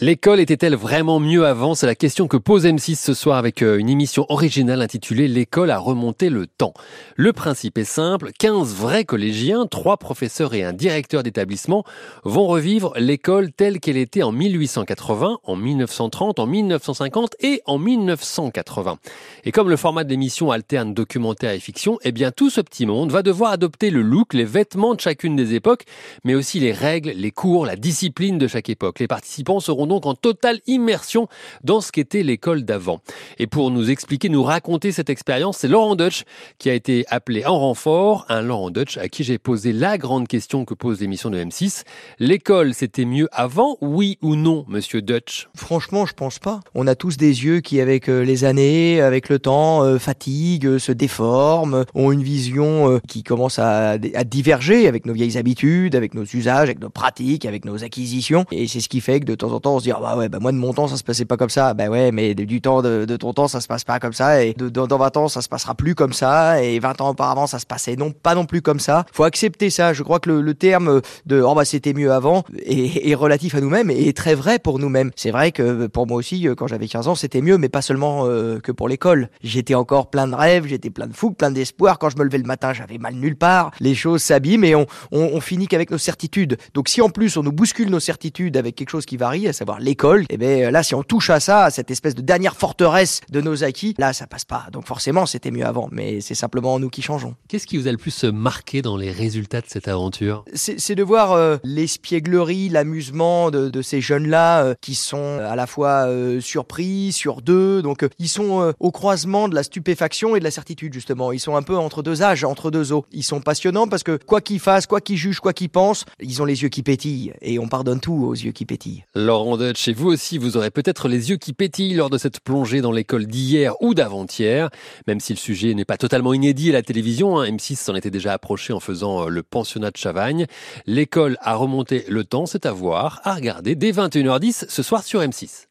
L'école était-elle vraiment mieux avant? C'est la question que pose M6 ce soir avec euh, une émission originale intitulée L'école a remonté le temps. Le principe est simple, 15 vrais collégiens, 3 professeurs et un directeur d'établissement vont revivre l'école telle qu'elle était en 1880, en 1930, en 1950 et en 1980. Et comme le format de l'émission alterne documentaire et fiction, eh bien tout ce petit monde va devoir adopter le look, les vêtements de chacune des époques, mais aussi les règles, les cours, la discipline de chaque époque. Les participants seront donc en totale immersion dans ce qu'était l'école d'avant. Et pour nous expliquer, nous raconter cette expérience, c'est Laurent Dutch qui a été appelé en renfort, un Laurent Dutch à qui j'ai posé la grande question que pose l'émission de M6. L'école, c'était mieux avant, oui ou non, monsieur Dutch Franchement, je pense pas. On a tous des yeux qui, avec euh, les années, avec le temps, euh, fatiguent, euh, se déforment, ont une vision qui commence à diverger avec nos vieilles habitudes, avec nos usages, avec nos pratiques, avec nos acquisitions. Et c'est ce qui fait que de temps en temps, on se dit, ah bah ouais, bah moi de mon temps, ça se passait pas comme ça. Bah ouais, mais du temps de, ton temps, ça se passe pas comme ça. Et de, dans 20 ans, ça se passera plus comme ça. Et 20 ans auparavant, ça se passait non pas non plus comme ça. Faut accepter ça. Je crois que le, terme de oh bah c'était mieux avant est, relatif à nous-mêmes et est très vrai pour nous-mêmes. C'est vrai que pour moi aussi, quand j'avais 15 ans, c'était mieux, mais pas seulement euh, que pour l'école. J'étais encore plein de rêves, j'étais plein de fougue, plein d'espoir. Quand je me levais le matin, j'avais mal nulle part. Les choses s'abîment et on finit qu'avec nos certitudes. Donc si en plus on nous bouscule nos certitudes avec quelque chose qui varie, à savoir l'école, et eh ben là si on touche à ça, à cette espèce de dernière forteresse de nos acquis, là ça passe pas. Donc forcément c'était mieux avant, mais c'est simplement nous qui changeons. Qu'est-ce qui vous a le plus marqué dans les résultats de cette aventure? C'est de voir euh, l'espièglerie, l'amusement de, de, ces jeunes-là euh, qui sont à la fois euh, surpris, sur deux, donc euh, ils sont euh, au croisement de la stupéfaction et de la certitude justement. Ils sont un peu entre deux âges, entre deux eaux. Ils sont passionnants parce que quoi qu'ils fassent, quoi qu'ils jugent, quoi qu'ils pensent, ils ont les yeux qui pétillent et on pardonne tout aux yeux qui pétillent. Laurent Dutch, et vous aussi, vous aurez peut-être les yeux qui pétillent lors de cette plongée dans l'école d'hier ou d'avant-hier, même si le sujet n'est pas totalement inédit à la télévision. Hein, M6 s'en était déjà approché en faisant le pensionnat de Chavagne. L'école a remonté le temps, c'est à voir, à regarder dès 21h10 ce soir sur M6.